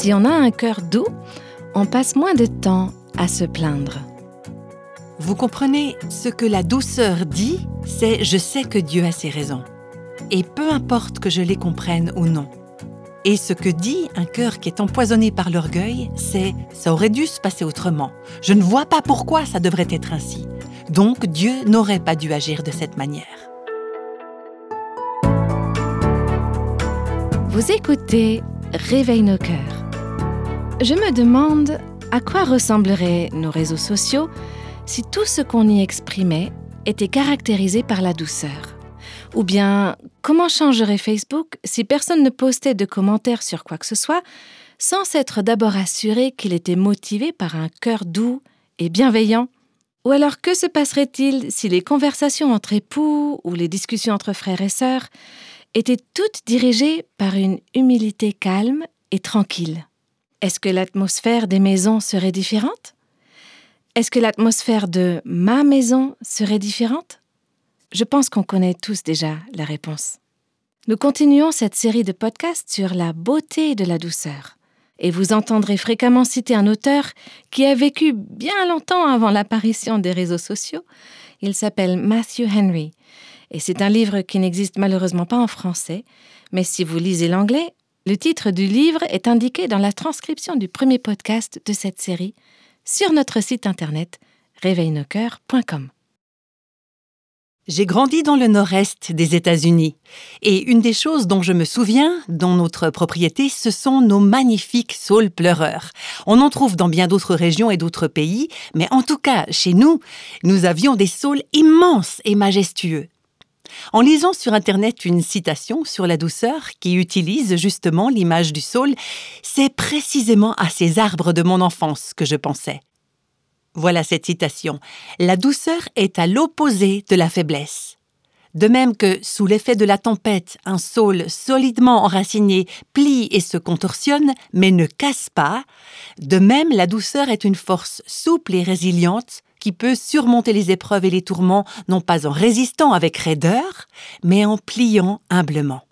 Si on a un cœur doux, on passe moins de temps à se plaindre. Vous comprenez, ce que la douceur dit, c'est je sais que Dieu a ses raisons. Et peu importe que je les comprenne ou non. Et ce que dit un cœur qui est empoisonné par l'orgueil, c'est ça aurait dû se passer autrement. Je ne vois pas pourquoi ça devrait être ainsi. Donc Dieu n'aurait pas dû agir de cette manière. Vous écoutez Réveille nos cœurs. Je me demande à quoi ressembleraient nos réseaux sociaux si tout ce qu'on y exprimait était caractérisé par la douceur. Ou bien, comment changerait Facebook si personne ne postait de commentaires sur quoi que ce soit, sans s'être d'abord assuré qu'il était motivé par un cœur doux et bienveillant? Ou alors, que se passerait-il si les conversations entre époux ou les discussions entre frères et sœurs étaient toutes dirigées par une humilité calme et tranquille? Est-ce que l'atmosphère des maisons serait différente? Est-ce que l'atmosphère de ma maison serait différente? Je pense qu'on connaît tous déjà la réponse. Nous continuons cette série de podcasts sur la beauté de la douceur. Et vous entendrez fréquemment citer un auteur qui a vécu bien longtemps avant l'apparition des réseaux sociaux. Il s'appelle Matthew Henry. Et c'est un livre qui n'existe malheureusement pas en français, mais si vous lisez l'anglais, le titre du livre est indiqué dans la transcription du premier podcast de cette série sur notre site internet réveilnocoeur.com. J'ai grandi dans le nord-est des États-Unis et une des choses dont je me souviens dans notre propriété, ce sont nos magnifiques saules pleureurs. On en trouve dans bien d'autres régions et d'autres pays, mais en tout cas, chez nous, nous avions des saules immenses et majestueux. En lisant sur Internet une citation sur la douceur qui utilise justement l'image du saule, c'est précisément à ces arbres de mon enfance que je pensais. Voilà cette citation. La douceur est à l'opposé de la faiblesse. De même que, sous l'effet de la tempête, un saule solidement enraciné plie et se contorsionne, mais ne casse pas, de même la douceur est une force souple et résiliente qui peut surmonter les épreuves et les tourments, non pas en résistant avec raideur, mais en pliant humblement.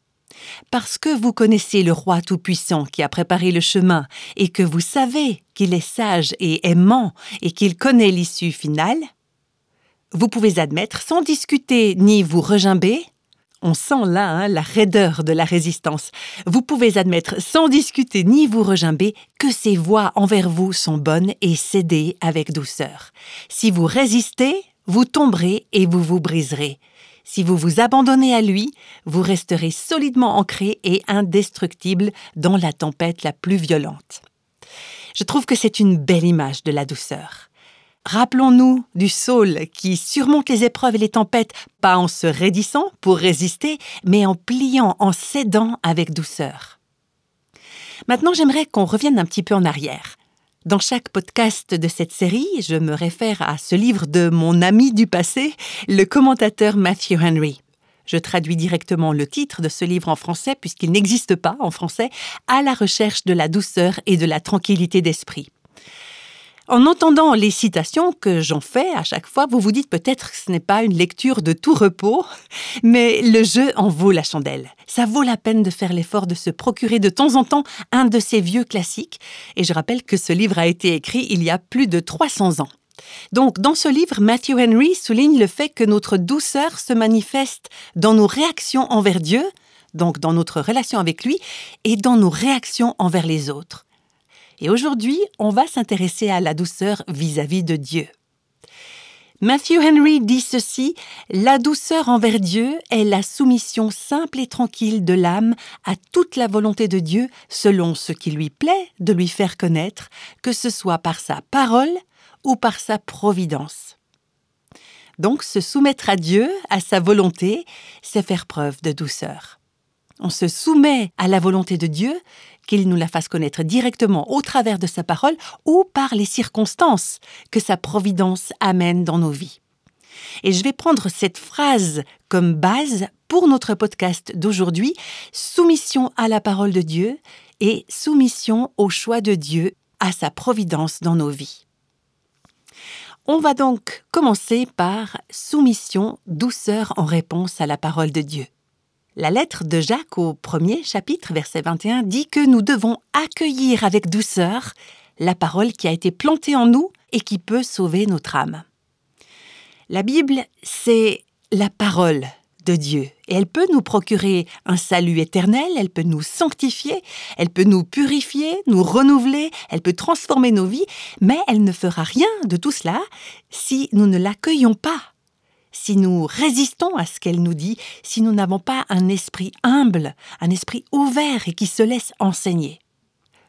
Parce que vous connaissez le roi Tout-Puissant qui a préparé le chemin et que vous savez qu'il est sage et aimant et qu'il connaît l'issue finale, vous pouvez admettre sans discuter ni vous regimber, on sent là hein, la raideur de la résistance. Vous pouvez admettre sans discuter ni vous regimber que ses voix envers vous sont bonnes et cédez avec douceur. Si vous résistez, vous tomberez et vous vous briserez. Si vous vous abandonnez à lui, vous resterez solidement ancré et indestructible dans la tempête la plus violente. Je trouve que c'est une belle image de la douceur. Rappelons-nous du saule qui surmonte les épreuves et les tempêtes, pas en se raidissant pour résister, mais en pliant, en cédant avec douceur. Maintenant, j'aimerais qu'on revienne un petit peu en arrière. Dans chaque podcast de cette série, je me réfère à ce livre de mon ami du passé, le commentateur Matthew Henry. Je traduis directement le titre de ce livre en français puisqu'il n'existe pas en français, À la recherche de la douceur et de la tranquillité d'esprit. En entendant les citations que j'en fais à chaque fois, vous vous dites peut-être que ce n'est pas une lecture de tout repos, mais le jeu en vaut la chandelle. Ça vaut la peine de faire l'effort de se procurer de temps en temps un de ces vieux classiques. Et je rappelle que ce livre a été écrit il y a plus de 300 ans. Donc, dans ce livre, Matthew Henry souligne le fait que notre douceur se manifeste dans nos réactions envers Dieu, donc dans notre relation avec lui, et dans nos réactions envers les autres. Et aujourd'hui, on va s'intéresser à la douceur vis-à-vis de Dieu. Matthew Henry dit ceci, La douceur envers Dieu est la soumission simple et tranquille de l'âme à toute la volonté de Dieu selon ce qui lui plaît de lui faire connaître, que ce soit par sa parole ou par sa providence. Donc se soumettre à Dieu, à sa volonté, c'est faire preuve de douceur. On se soumet à la volonté de Dieu, qu'il nous la fasse connaître directement au travers de sa parole ou par les circonstances que sa providence amène dans nos vies. Et je vais prendre cette phrase comme base pour notre podcast d'aujourd'hui, soumission à la parole de Dieu et soumission au choix de Dieu, à sa providence dans nos vies. On va donc commencer par soumission, douceur en réponse à la parole de Dieu. La lettre de Jacques au premier chapitre, verset 21, dit que nous devons accueillir avec douceur la parole qui a été plantée en nous et qui peut sauver notre âme. La Bible, c'est la parole de Dieu et elle peut nous procurer un salut éternel, elle peut nous sanctifier, elle peut nous purifier, nous renouveler, elle peut transformer nos vies, mais elle ne fera rien de tout cela si nous ne l'accueillons pas si nous résistons à ce qu'elle nous dit, si nous n'avons pas un esprit humble, un esprit ouvert et qui se laisse enseigner.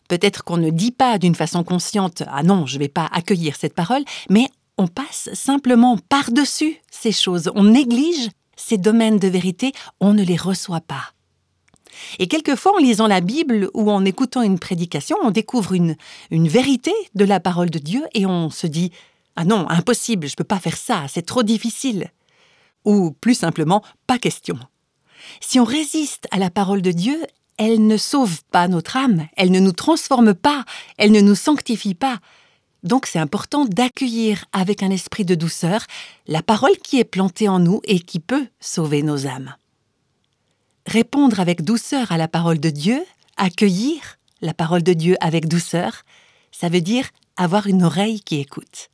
Peut-être qu'on ne dit pas d'une façon consciente Ah non, je ne vais pas accueillir cette parole, mais on passe simplement par-dessus ces choses, on néglige ces domaines de vérité, on ne les reçoit pas. Et quelquefois, en lisant la Bible ou en écoutant une prédication, on découvre une, une vérité de la parole de Dieu et on se dit Ah non, impossible, je ne peux pas faire ça, c'est trop difficile ou plus simplement pas question. Si on résiste à la parole de Dieu, elle ne sauve pas notre âme, elle ne nous transforme pas, elle ne nous sanctifie pas. Donc c'est important d'accueillir avec un esprit de douceur la parole qui est plantée en nous et qui peut sauver nos âmes. Répondre avec douceur à la parole de Dieu, accueillir la parole de Dieu avec douceur, ça veut dire avoir une oreille qui écoute.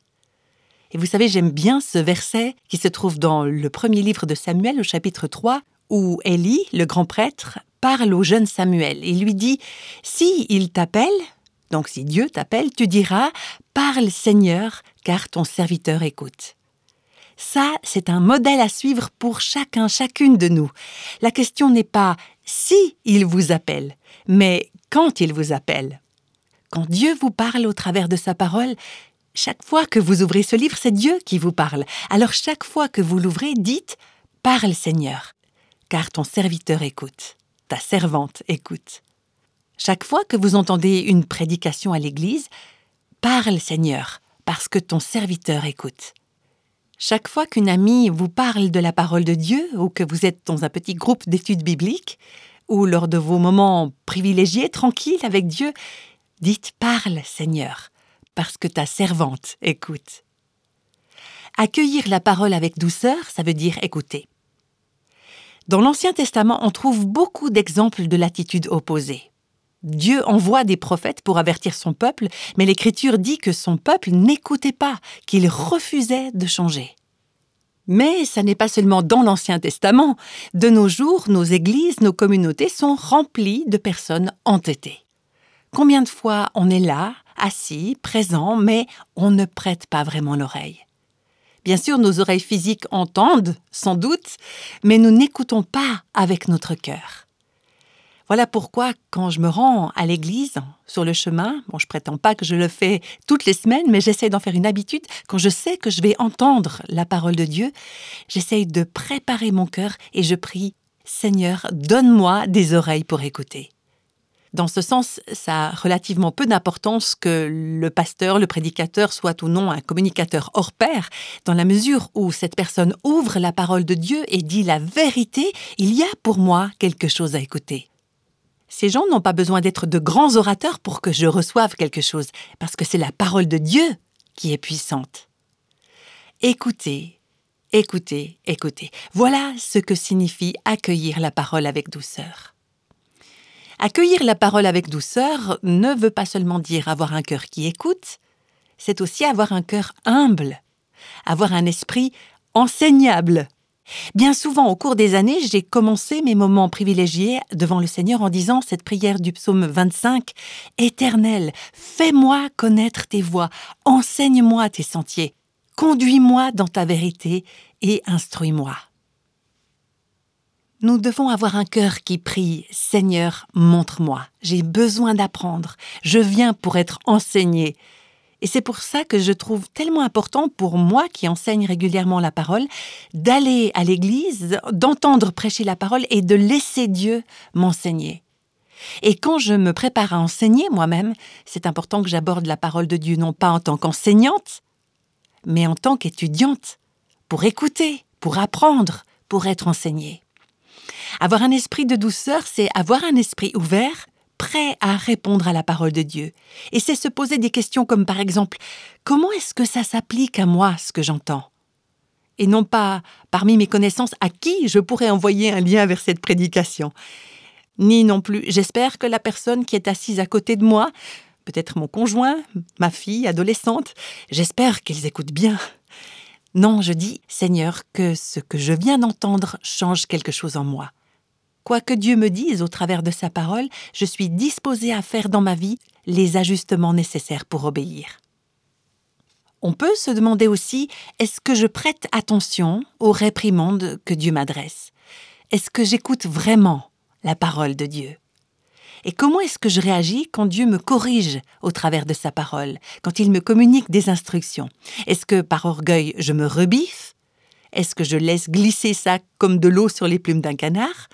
Et vous savez, j'aime bien ce verset qui se trouve dans le premier livre de Samuel au chapitre 3, où Élie, le grand prêtre, parle au jeune Samuel et lui dit Si il t'appelle, donc si Dieu t'appelle, tu diras Parle Seigneur, car ton serviteur écoute. Ça, c'est un modèle à suivre pour chacun, chacune de nous. La question n'est pas si il vous appelle, mais quand il vous appelle. Quand Dieu vous parle au travers de sa parole, chaque fois que vous ouvrez ce livre, c'est Dieu qui vous parle. Alors chaque fois que vous l'ouvrez, dites Parle Seigneur, car ton serviteur écoute, ta servante écoute. Chaque fois que vous entendez une prédication à l'Église, Parle Seigneur, parce que ton serviteur écoute. Chaque fois qu'une amie vous parle de la parole de Dieu ou que vous êtes dans un petit groupe d'études bibliques, ou lors de vos moments privilégiés, tranquilles avec Dieu, dites Parle Seigneur, parce que ta servante écoute. Accueillir la parole avec douceur, ça veut dire écouter. Dans l'Ancien Testament, on trouve beaucoup d'exemples de l'attitude opposée. Dieu envoie des prophètes pour avertir son peuple, mais l'Écriture dit que son peuple n'écoutait pas, qu'il refusait de changer. Mais ça n'est pas seulement dans l'Ancien Testament. De nos jours, nos églises, nos communautés sont remplies de personnes entêtées. Combien de fois on est là, assis, présent, mais on ne prête pas vraiment l'oreille. Bien sûr, nos oreilles physiques entendent, sans doute, mais nous n'écoutons pas avec notre cœur. Voilà pourquoi, quand je me rends à l'église, sur le chemin, bon, je prétends pas que je le fais toutes les semaines, mais j'essaie d'en faire une habitude, quand je sais que je vais entendre la parole de Dieu, j'essaie de préparer mon cœur et je prie, Seigneur, donne-moi des oreilles pour écouter. Dans ce sens, ça a relativement peu d'importance que le pasteur, le prédicateur soit ou non un communicateur hors pair, dans la mesure où cette personne ouvre la parole de Dieu et dit la vérité, il y a pour moi quelque chose à écouter. Ces gens n'ont pas besoin d'être de grands orateurs pour que je reçoive quelque chose, parce que c'est la parole de Dieu qui est puissante. Écoutez, écoutez, écoutez. Voilà ce que signifie accueillir la parole avec douceur. Accueillir la parole avec douceur ne veut pas seulement dire avoir un cœur qui écoute, c'est aussi avoir un cœur humble, avoir un esprit enseignable. Bien souvent, au cours des années, j'ai commencé mes moments privilégiés devant le Seigneur en disant cette prière du psaume 25 Éternel, fais-moi connaître tes voies, enseigne-moi tes sentiers, conduis-moi dans ta vérité et instruis-moi. Nous devons avoir un cœur qui prie Seigneur, montre-moi, j'ai besoin d'apprendre, je viens pour être enseigné. Et c'est pour ça que je trouve tellement important pour moi qui enseigne régulièrement la parole, d'aller à l'église, d'entendre prêcher la parole et de laisser Dieu m'enseigner. Et quand je me prépare à enseigner moi-même, c'est important que j'aborde la parole de Dieu non pas en tant qu'enseignante, mais en tant qu'étudiante, pour écouter, pour apprendre, pour être enseignée. Avoir un esprit de douceur, c'est avoir un esprit ouvert, prêt à répondre à la parole de Dieu. Et c'est se poser des questions comme par exemple Comment est-ce que ça s'applique à moi, ce que j'entends? Et non pas parmi mes connaissances à qui je pourrais envoyer un lien vers cette prédication. Ni non plus, j'espère que la personne qui est assise à côté de moi, peut-être mon conjoint, ma fille adolescente, j'espère qu'ils écoutent bien. Non, je dis, Seigneur, que ce que je viens d'entendre change quelque chose en moi. Quoi que Dieu me dise au travers de sa parole, je suis disposée à faire dans ma vie les ajustements nécessaires pour obéir. On peut se demander aussi, est-ce que je prête attention aux réprimandes que Dieu m'adresse? Est-ce que j'écoute vraiment la parole de Dieu? Et comment est-ce que je réagis quand Dieu me corrige au travers de sa parole, quand il me communique des instructions? Est-ce que par orgueil je me rebiffe? Est-ce que je laisse glisser ça comme de l'eau sur les plumes d'un canard?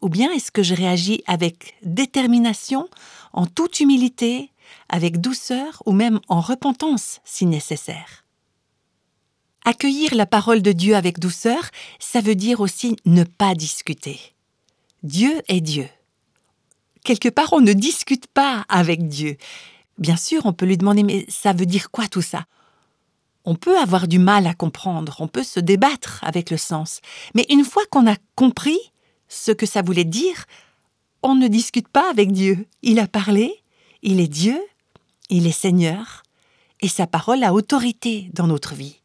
Ou bien est-ce que je réagis avec détermination, en toute humilité, avec douceur ou même en repentance si nécessaire? Accueillir la parole de Dieu avec douceur, ça veut dire aussi ne pas discuter. Dieu est Dieu. Quelque part, on ne discute pas avec Dieu. Bien sûr, on peut lui demander, mais ça veut dire quoi tout ça? On peut avoir du mal à comprendre, on peut se débattre avec le sens, mais une fois qu'on a compris ce que ça voulait dire, on ne discute pas avec Dieu. Il a parlé, il est Dieu, il est Seigneur, et sa parole a autorité dans notre vie.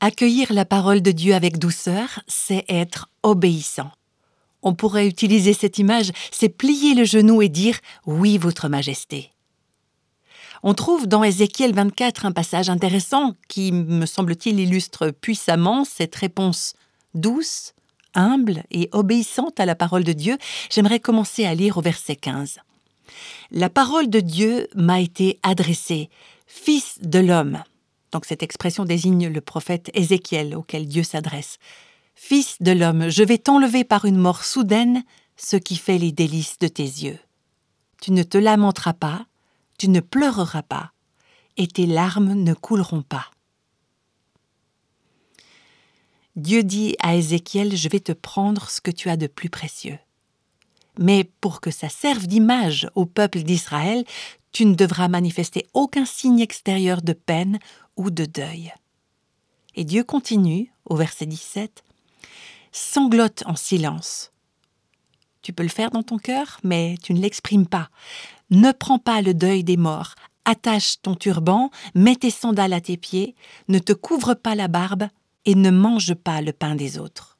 Accueillir la parole de Dieu avec douceur, c'est être obéissant. On pourrait utiliser cette image, c'est plier le genou et dire Oui, Votre Majesté. On trouve dans Ézéchiel 24 un passage intéressant qui, me semble-t-il, illustre puissamment cette réponse douce, humble et obéissante à la parole de Dieu. J'aimerais commencer à lire au verset 15. La parole de Dieu m'a été adressée, Fils de l'homme. Donc cette expression désigne le prophète Ézéchiel auquel Dieu s'adresse. Fils de l'homme, je vais t'enlever par une mort soudaine ce qui fait les délices de tes yeux. Tu ne te lamenteras pas, tu ne pleureras pas, et tes larmes ne couleront pas. Dieu dit à Ézéchiel, je vais te prendre ce que tu as de plus précieux. Mais pour que ça serve d'image au peuple d'Israël, tu ne devras manifester aucun signe extérieur de peine ou de deuil. Et Dieu continue, au verset 17, Sanglote en silence. Tu peux le faire dans ton cœur, mais tu ne l'exprimes pas. Ne prends pas le deuil des morts. Attache ton turban, mets tes sandales à tes pieds, ne te couvre pas la barbe et ne mange pas le pain des autres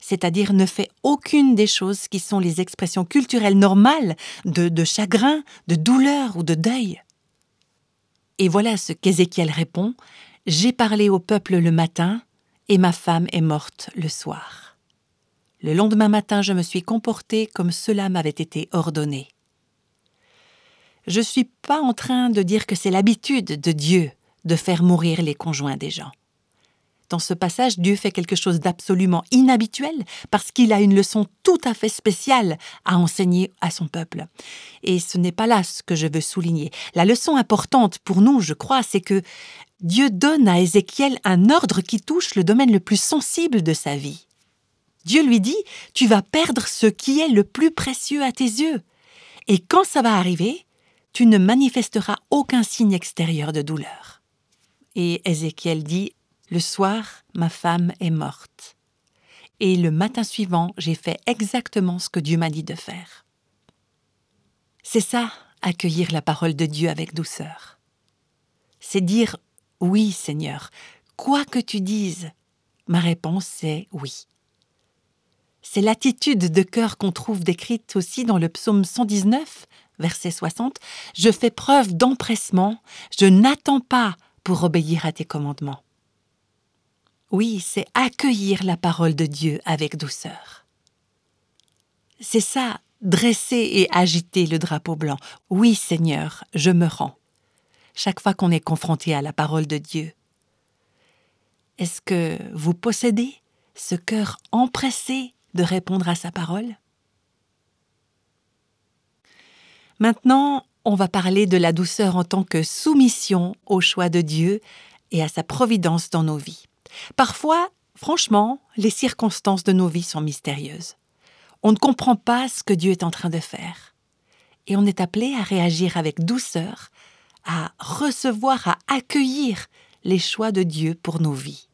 c'est-à-dire ne fait aucune des choses qui sont les expressions culturelles normales de, chagrin, de douleur ou de deuil. Et voilà ce qu'Ézéchiel répond J'ai parlé au peuple le matin, et ma femme est morte le soir. Le lendemain matin, je me suis comporté comme cela m'avait été ordonné. Je ne suis pas en train de dire que c'est l'habitude de Dieu de faire mourir les conjoints des gens. Dans ce passage, Dieu fait quelque chose d'absolument inhabituel parce qu'il a une leçon tout à fait spéciale à enseigner à son peuple. Et ce n'est pas là ce que je veux souligner. La leçon importante pour nous, je crois, c'est que Dieu donne à Ézéchiel un ordre qui touche le domaine le plus sensible de sa vie. Dieu lui dit, tu vas perdre ce qui est le plus précieux à tes yeux. Et quand ça va arriver, tu ne manifesteras aucun signe extérieur de douleur. Et Ézéchiel dit, le soir, ma femme est morte. Et le matin suivant, j'ai fait exactement ce que Dieu m'a dit de faire. C'est ça, accueillir la parole de Dieu avec douceur. C'est dire oui, Seigneur, quoi que tu dises. Ma réponse est oui. C'est l'attitude de cœur qu'on trouve décrite aussi dans le psaume 119, verset 60. Je fais preuve d'empressement, je n'attends pas pour obéir à tes commandements. Oui, c'est accueillir la parole de Dieu avec douceur. C'est ça, dresser et agiter le drapeau blanc. Oui, Seigneur, je me rends. Chaque fois qu'on est confronté à la parole de Dieu. Est-ce que vous possédez ce cœur empressé de répondre à sa parole? Maintenant, on va parler de la douceur en tant que soumission au choix de Dieu et à sa providence dans nos vies. Parfois, franchement, les circonstances de nos vies sont mystérieuses. On ne comprend pas ce que Dieu est en train de faire. Et on est appelé à réagir avec douceur, à recevoir, à accueillir les choix de Dieu pour nos vies.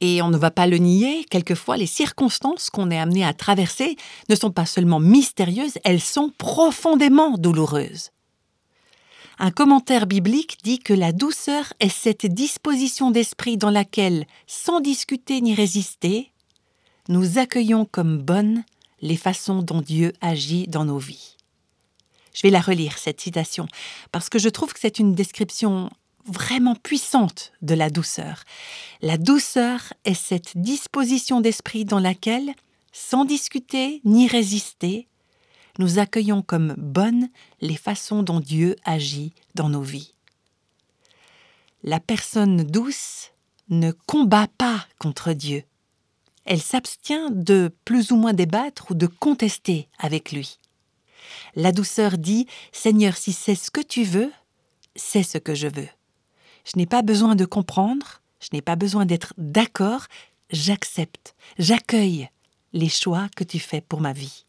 Et on ne va pas le nier, quelquefois les circonstances qu'on est amené à traverser ne sont pas seulement mystérieuses, elles sont profondément douloureuses. Un commentaire biblique dit que la douceur est cette disposition d'esprit dans laquelle, sans discuter ni résister, nous accueillons comme bonnes les façons dont Dieu agit dans nos vies. Je vais la relire, cette citation, parce que je trouve que c'est une description vraiment puissante de la douceur. La douceur est cette disposition d'esprit dans laquelle, sans discuter ni résister, nous accueillons comme bonnes les façons dont Dieu agit dans nos vies. La personne douce ne combat pas contre Dieu. Elle s'abstient de plus ou moins débattre ou de contester avec lui. La douceur dit Seigneur, si c'est ce que tu veux, c'est ce que je veux. Je n'ai pas besoin de comprendre, je n'ai pas besoin d'être d'accord, j'accepte, j'accueille les choix que tu fais pour ma vie.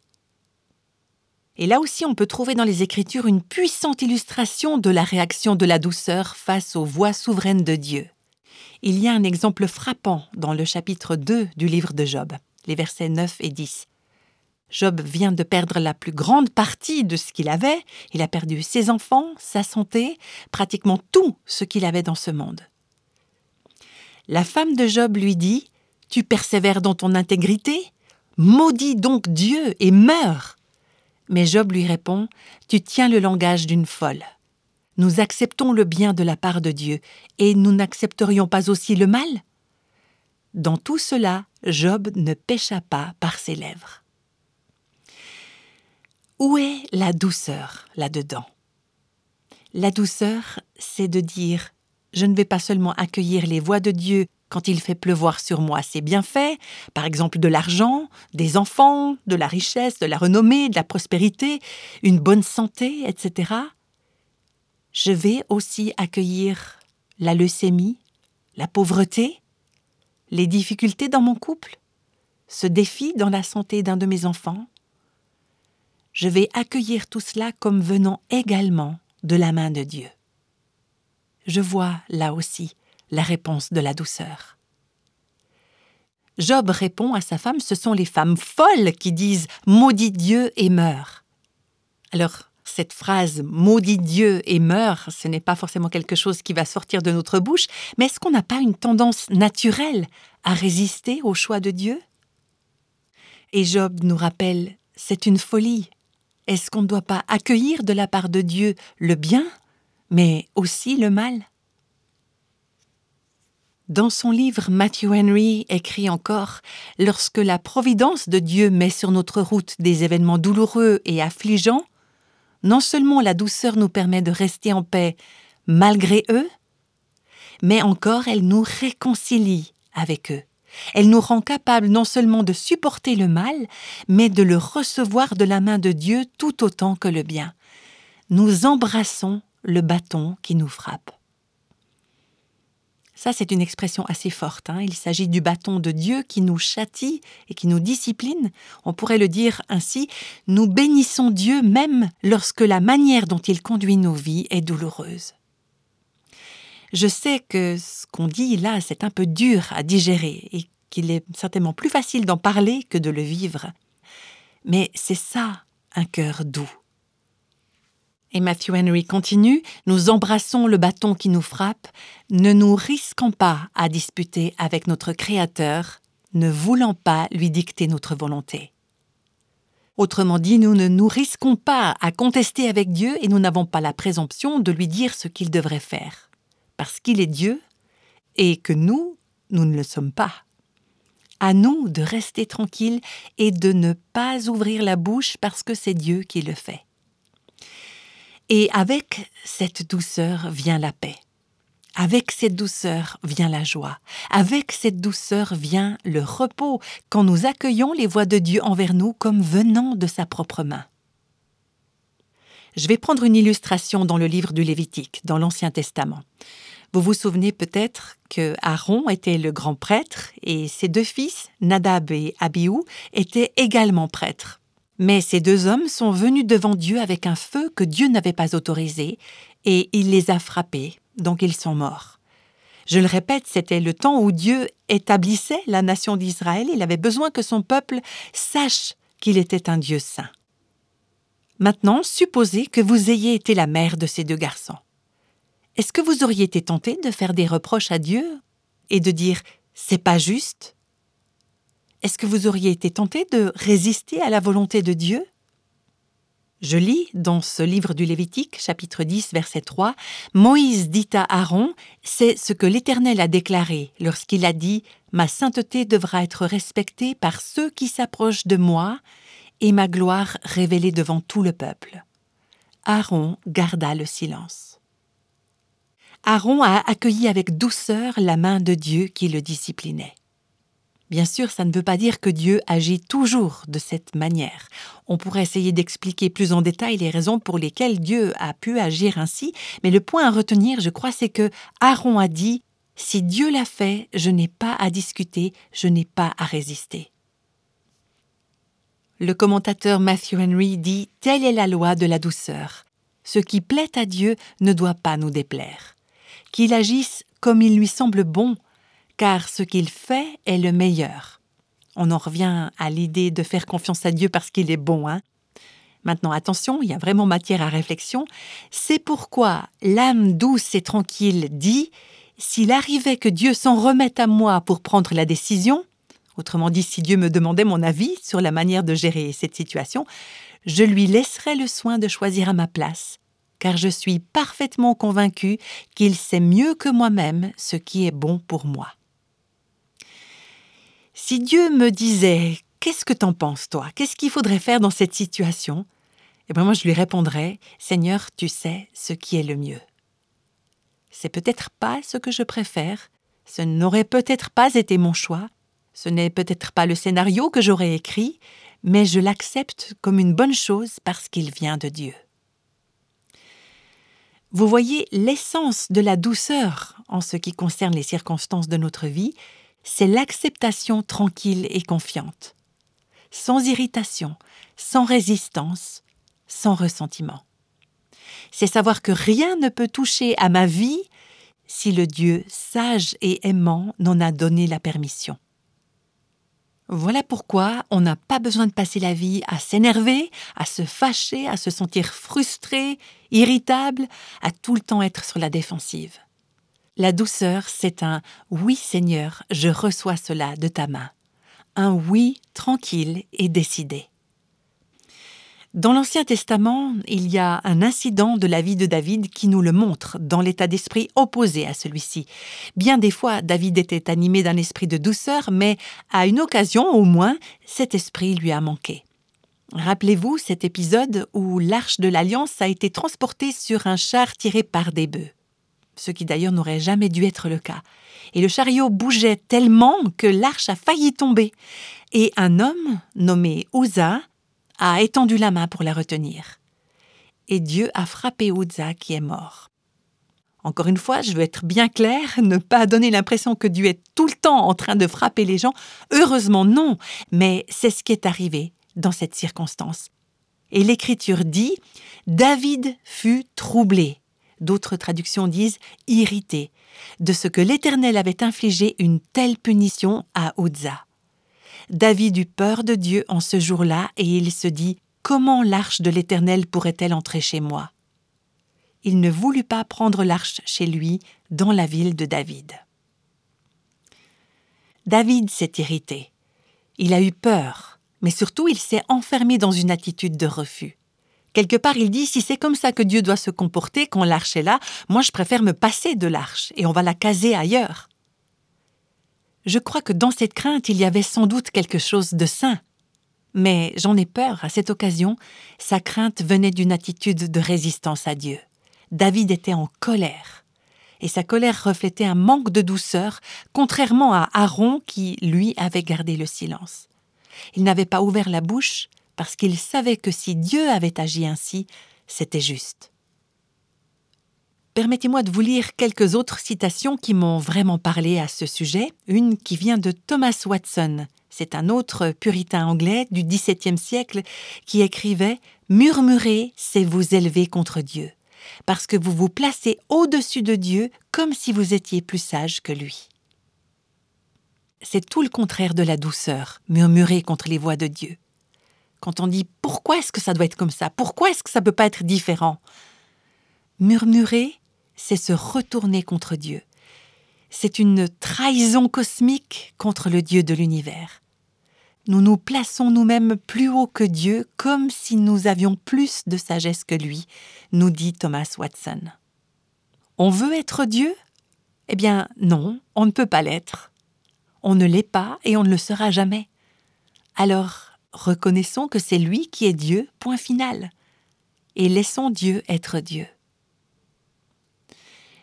Et là aussi, on peut trouver dans les Écritures une puissante illustration de la réaction de la douceur face aux voix souveraines de Dieu. Il y a un exemple frappant dans le chapitre 2 du livre de Job, les versets 9 et 10. Job vient de perdre la plus grande partie de ce qu'il avait, il a perdu ses enfants, sa santé, pratiquement tout ce qu'il avait dans ce monde. La femme de Job lui dit Tu persévères dans ton intégrité Maudis donc Dieu et meurs Mais Job lui répond Tu tiens le langage d'une folle. Nous acceptons le bien de la part de Dieu, et nous n'accepterions pas aussi le mal? Dans tout cela, Job ne pécha pas par ses lèvres. Où est la douceur là-dedans? La douceur, c'est de dire je ne vais pas seulement accueillir les voix de Dieu quand il fait pleuvoir sur moi ses bienfaits, par exemple de l'argent, des enfants, de la richesse, de la renommée, de la prospérité, une bonne santé, etc. Je vais aussi accueillir la leucémie, la pauvreté, les difficultés dans mon couple, ce défi dans la santé d'un de mes enfants, je vais accueillir tout cela comme venant également de la main de Dieu. Je vois là aussi la réponse de la douceur. Job répond à sa femme, ce sont les femmes folles qui disent Maudit Dieu et meurs. Alors, cette phrase Maudit Dieu et meurs, ce n'est pas forcément quelque chose qui va sortir de notre bouche, mais est-ce qu'on n'a pas une tendance naturelle à résister au choix de Dieu? Et Job nous rappelle C'est une folie, est-ce qu'on ne doit pas accueillir de la part de Dieu le bien, mais aussi le mal? Dans son livre, Matthew Henry écrit encore Lorsque la providence de Dieu met sur notre route des événements douloureux et affligeants, non seulement la douceur nous permet de rester en paix malgré eux, mais encore elle nous réconcilie avec eux. Elle nous rend capables non seulement de supporter le mal, mais de le recevoir de la main de Dieu tout autant que le bien. Nous embrassons le bâton qui nous frappe. Ça, c'est une expression assez forte. Hein. Il s'agit du bâton de Dieu qui nous châtie et qui nous discipline. On pourrait le dire ainsi, nous bénissons Dieu même lorsque la manière dont il conduit nos vies est douloureuse. Je sais que ce qu'on dit là, c'est un peu dur à digérer et qu'il est certainement plus facile d'en parler que de le vivre. Mais c'est ça, un cœur doux. Et Matthew Henry continue, nous embrassons le bâton qui nous frappe, ne nous risquons pas à disputer avec notre Créateur, ne voulant pas lui dicter notre volonté. Autrement dit, nous ne nous risquons pas à contester avec Dieu et nous n'avons pas la présomption de lui dire ce qu'il devrait faire parce qu'il est Dieu et que nous, nous ne le sommes pas. À nous de rester tranquilles et de ne pas ouvrir la bouche parce que c'est Dieu qui le fait. Et avec cette douceur vient la paix. Avec cette douceur vient la joie. Avec cette douceur vient le repos quand nous accueillons les voix de Dieu envers nous comme venant de sa propre main. Je vais prendre une illustration dans le livre du Lévitique, dans l'Ancien Testament. Vous vous souvenez peut-être que Aaron était le grand prêtre et ses deux fils, Nadab et Abihu, étaient également prêtres. Mais ces deux hommes sont venus devant Dieu avec un feu que Dieu n'avait pas autorisé, et il les a frappés, donc ils sont morts. Je le répète, c'était le temps où Dieu établissait la nation d'Israël. Il avait besoin que son peuple sache qu'il était un Dieu saint. Maintenant, supposez que vous ayez été la mère de ces deux garçons. Est-ce que vous auriez été tenté de faire des reproches à Dieu et de dire c'est pas juste Est-ce que vous auriez été tenté de résister à la volonté de Dieu? Je lis dans ce livre du Lévitique, chapitre 10, verset 3, Moïse dit à Aaron, c'est ce que l'Éternel a déclaré lorsqu'il a dit, Ma sainteté devra être respectée par ceux qui s'approchent de moi, et ma gloire révélée devant tout le peuple. Aaron garda le silence. Aaron a accueilli avec douceur la main de Dieu qui le disciplinait. Bien sûr, ça ne veut pas dire que Dieu agit toujours de cette manière. On pourrait essayer d'expliquer plus en détail les raisons pour lesquelles Dieu a pu agir ainsi, mais le point à retenir, je crois, c'est que Aaron a dit Si Dieu l'a fait, je n'ai pas à discuter, je n'ai pas à résister. Le commentateur Matthew Henry dit Telle est la loi de la douceur. Ce qui plaît à Dieu ne doit pas nous déplaire. Qu'il agisse comme il lui semble bon, car ce qu'il fait est le meilleur. On en revient à l'idée de faire confiance à Dieu parce qu'il est bon. Hein Maintenant, attention, il y a vraiment matière à réflexion. C'est pourquoi l'âme douce et tranquille dit S'il arrivait que Dieu s'en remette à moi pour prendre la décision, autrement dit, si Dieu me demandait mon avis sur la manière de gérer cette situation, je lui laisserais le soin de choisir à ma place, car je suis parfaitement convaincu qu'il sait mieux que moi-même ce qui est bon pour moi. Si Dieu me disait Qu'est-ce que t'en penses, toi? Qu'est-ce qu'il faudrait faire dans cette situation? Eh bien, moi, je lui répondrais Seigneur, tu sais ce qui est le mieux. C'est peut-être pas ce que je préfère, ce n'aurait peut-être pas été mon choix, ce n'est peut-être pas le scénario que j'aurais écrit, mais je l'accepte comme une bonne chose parce qu'il vient de Dieu. Vous voyez l'essence de la douceur en ce qui concerne les circonstances de notre vie, c'est l'acceptation tranquille et confiante, sans irritation, sans résistance, sans ressentiment. C'est savoir que rien ne peut toucher à ma vie si le Dieu sage et aimant n'en a donné la permission. Voilà pourquoi on n'a pas besoin de passer la vie à s'énerver, à se fâcher, à se sentir frustré, irritable, à tout le temps être sur la défensive. La douceur, c'est un oui Seigneur, je reçois cela de ta main. Un oui tranquille et décidé. Dans l'Ancien Testament, il y a un incident de la vie de David qui nous le montre dans l'état d'esprit opposé à celui-ci. Bien des fois, David était animé d'un esprit de douceur, mais à une occasion au moins, cet esprit lui a manqué. Rappelez-vous cet épisode où l'arche de l'Alliance a été transportée sur un char tiré par des bœufs ce qui d'ailleurs n'aurait jamais dû être le cas. Et le chariot bougeait tellement que l'arche a failli tomber. Et un homme, nommé Uza, a étendu la main pour la retenir. Et Dieu a frappé Uza qui est mort. Encore une fois, je veux être bien clair, ne pas donner l'impression que Dieu est tout le temps en train de frapper les gens. Heureusement non, mais c'est ce qui est arrivé dans cette circonstance. Et l'Écriture dit, David fut troublé d'autres traductions disent irrité, de ce que l'Éternel avait infligé une telle punition à Uza. David eut peur de Dieu en ce jour-là et il se dit Comment l'arche de l'Éternel pourrait-elle entrer chez moi? Il ne voulut pas prendre l'arche chez lui dans la ville de David. David s'est irrité. Il a eu peur, mais surtout il s'est enfermé dans une attitude de refus. Quelque part, il dit, si c'est comme ça que Dieu doit se comporter quand l'arche est là, moi je préfère me passer de l'arche et on va la caser ailleurs. Je crois que dans cette crainte, il y avait sans doute quelque chose de sain. Mais j'en ai peur, à cette occasion, sa crainte venait d'une attitude de résistance à Dieu. David était en colère. Et sa colère reflétait un manque de douceur, contrairement à Aaron qui, lui, avait gardé le silence. Il n'avait pas ouvert la bouche, parce qu'il savait que si Dieu avait agi ainsi, c'était juste. Permettez-moi de vous lire quelques autres citations qui m'ont vraiment parlé à ce sujet. Une qui vient de Thomas Watson. C'est un autre puritain anglais du XVIIe siècle qui écrivait Murmurer, c'est vous élever contre Dieu. parce que vous vous placez au-dessus de Dieu comme si vous étiez plus sage que lui. C'est tout le contraire de la douceur, murmurer contre les voix de Dieu. Quand on dit pourquoi est-ce que ça doit être comme ça? Pourquoi est-ce que ça ne peut pas être différent? Murmurer, c'est se retourner contre Dieu. C'est une trahison cosmique contre le Dieu de l'univers. Nous nous plaçons nous-mêmes plus haut que Dieu comme si nous avions plus de sagesse que lui, nous dit Thomas Watson. On veut être Dieu? Eh bien non, on ne peut pas l'être. On ne l'est pas et on ne le sera jamais. Alors, reconnaissons que c'est lui qui est Dieu, point final. Et laissons Dieu être Dieu.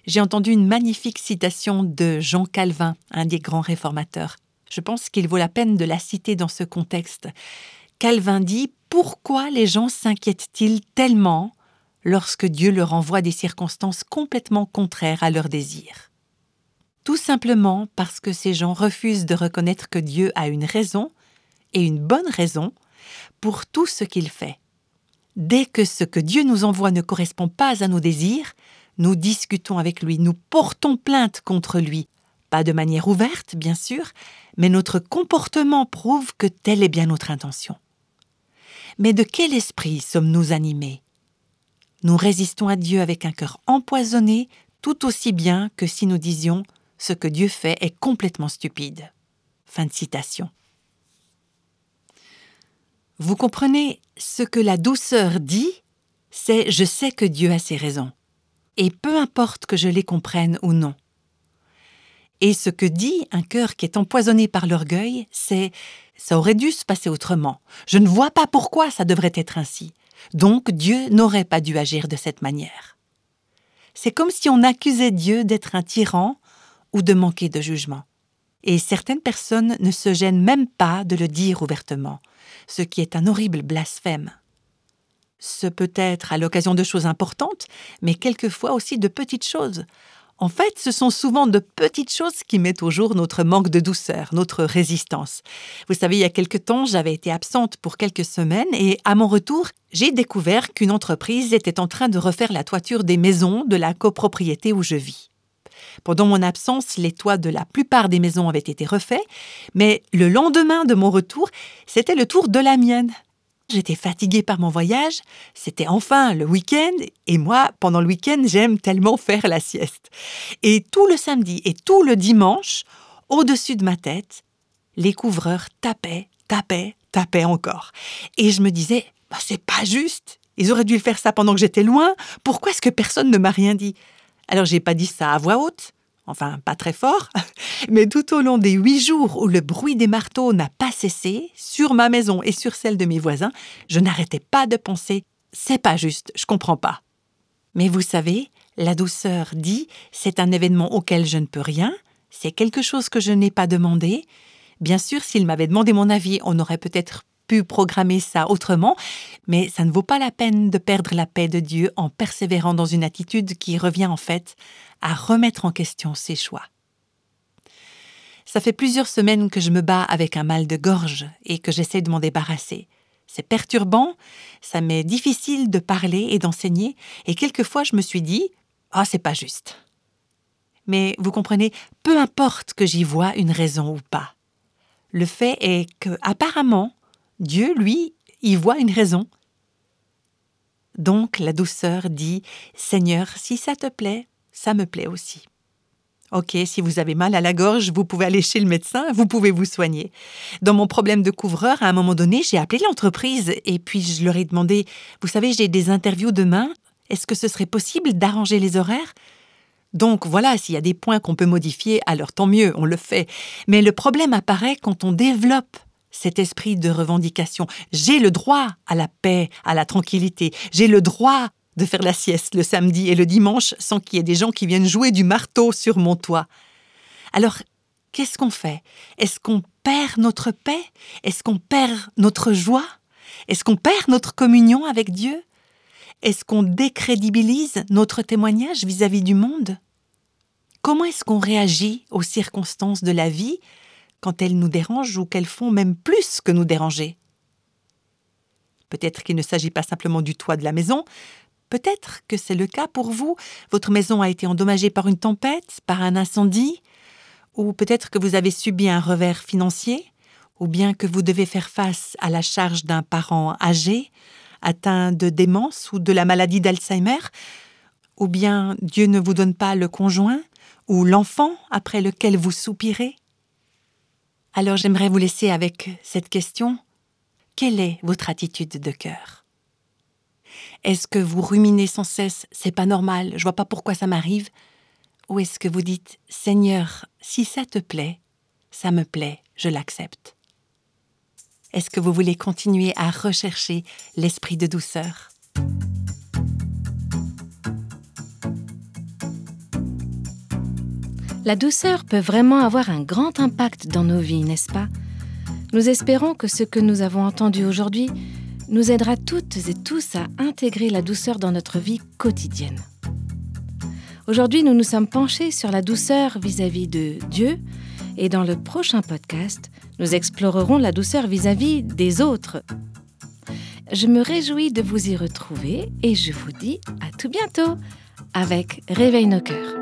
J'ai entendu une magnifique citation de Jean Calvin, un des grands réformateurs. Je pense qu'il vaut la peine de la citer dans ce contexte. Calvin dit Pourquoi les gens s'inquiètent-ils tellement lorsque Dieu leur envoie des circonstances complètement contraires à leurs désirs? Tout simplement parce que ces gens refusent de reconnaître que Dieu a une raison, et une bonne raison, pour tout ce qu'il fait. Dès que ce que Dieu nous envoie ne correspond pas à nos désirs, nous discutons avec lui, nous portons plainte contre lui, pas de manière ouverte, bien sûr, mais notre comportement prouve que telle est bien notre intention. Mais de quel esprit sommes-nous animés? Nous résistons à Dieu avec un cœur empoisonné tout aussi bien que si nous disions ce que Dieu fait est complètement stupide. Vous comprenez, ce que la douceur dit, c'est je sais que Dieu a ses raisons et peu importe que je les comprenne ou non. Et ce que dit un cœur qui est empoisonné par l'orgueil, c'est ça aurait dû se passer autrement. Je ne vois pas pourquoi ça devrait être ainsi. Donc Dieu n'aurait pas dû agir de cette manière. C'est comme si on accusait Dieu d'être un tyran ou de manquer de jugement. Et certaines personnes ne se gênent même pas de le dire ouvertement, ce qui est un horrible blasphème. Ce peut être à l'occasion de choses importantes, mais quelquefois aussi de petites choses. En fait, ce sont souvent de petites choses qui mettent au jour notre manque de douceur, notre résistance. Vous savez, il y a quelque temps, j'avais été absente pour quelques semaines et à mon retour, j'ai découvert qu'une entreprise était en train de refaire la toiture des maisons de la copropriété où je vis. Pendant mon absence, les toits de la plupart des maisons avaient été refaits, mais le lendemain de mon retour, c'était le tour de la mienne. J'étais fatiguée par mon voyage, c'était enfin le week-end, et moi, pendant le week-end, j'aime tellement faire la sieste. Et tout le samedi et tout le dimanche, au-dessus de ma tête, les couvreurs tapaient, tapaient, tapaient encore. Et je me disais, bah, c'est pas juste. Ils auraient dû faire ça pendant que j'étais loin. Pourquoi est-ce que personne ne m'a rien dit? Alors j'ai pas dit ça à voix haute, enfin pas très fort, mais tout au long des huit jours où le bruit des marteaux n'a pas cessé, sur ma maison et sur celle de mes voisins, je n'arrêtais pas de penser c'est pas juste, je comprends pas. Mais vous savez, la douceur dit c'est un événement auquel je ne peux rien, c'est quelque chose que je n'ai pas demandé. Bien sûr, s'il m'avait demandé mon avis, on aurait peut-être pu programmer ça autrement, mais ça ne vaut pas la peine de perdre la paix de Dieu en persévérant dans une attitude qui revient en fait à remettre en question ses choix. Ça fait plusieurs semaines que je me bats avec un mal de gorge et que j'essaie de m'en débarrasser. C'est perturbant, ça m'est difficile de parler et d'enseigner, et quelquefois je me suis dit Ah, c'est pas juste. Mais vous comprenez, peu importe que j'y vois une raison ou pas. Le fait est que, apparemment, Dieu, lui, y voit une raison. Donc la douceur dit Seigneur, si ça te plaît, ça me plaît aussi. Ok, si vous avez mal à la gorge, vous pouvez aller chez le médecin, vous pouvez vous soigner. Dans mon problème de couvreur, à un moment donné, j'ai appelé l'entreprise et puis je leur ai demandé, vous savez, j'ai des interviews demain, est-ce que ce serait possible d'arranger les horaires? Donc voilà, s'il y a des points qu'on peut modifier, alors tant mieux, on le fait. Mais le problème apparaît quand on développe cet esprit de revendication. J'ai le droit à la paix, à la tranquillité. J'ai le droit de faire la sieste le samedi et le dimanche sans qu'il y ait des gens qui viennent jouer du marteau sur mon toit. Alors, qu'est-ce qu'on fait? Est-ce qu'on perd notre paix? Est-ce qu'on perd notre joie? Est-ce qu'on perd notre communion avec Dieu? Est-ce qu'on décrédibilise notre témoignage vis-à-vis du monde? Comment est-ce qu'on réagit aux circonstances de la vie quand elles nous dérangent ou qu'elles font même plus que nous déranger. Peut-être qu'il ne s'agit pas simplement du toit de la maison, Peut-être que c'est le cas pour vous. Votre maison a été endommagée par une tempête, par un incendie, ou peut-être que vous avez subi un revers financier, ou bien que vous devez faire face à la charge d'un parent âgé, atteint de démence ou de la maladie d'Alzheimer, ou bien Dieu ne vous donne pas le conjoint ou l'enfant après lequel vous soupirez. Alors j'aimerais vous laisser avec cette question. Quelle est votre attitude de cœur? Est-ce que vous ruminez sans cesse? C'est pas normal, je vois pas pourquoi ça m'arrive. Ou est-ce que vous dites Seigneur, si ça te plaît, ça me plaît, je l'accepte Est-ce que vous voulez continuer à rechercher l'esprit de douceur? La douceur peut vraiment avoir un grand impact dans nos vies, n'est-ce pas? Nous espérons que ce que nous avons entendu aujourd'hui nous aidera toutes et tous à intégrer la douceur dans notre vie quotidienne. Aujourd'hui, nous nous sommes penchés sur la douceur vis-à-vis de Dieu et dans le prochain podcast, nous explorerons la douceur vis-à-vis des autres. Je me réjouis de vous y retrouver et je vous dis à tout bientôt avec Réveille nos cœurs.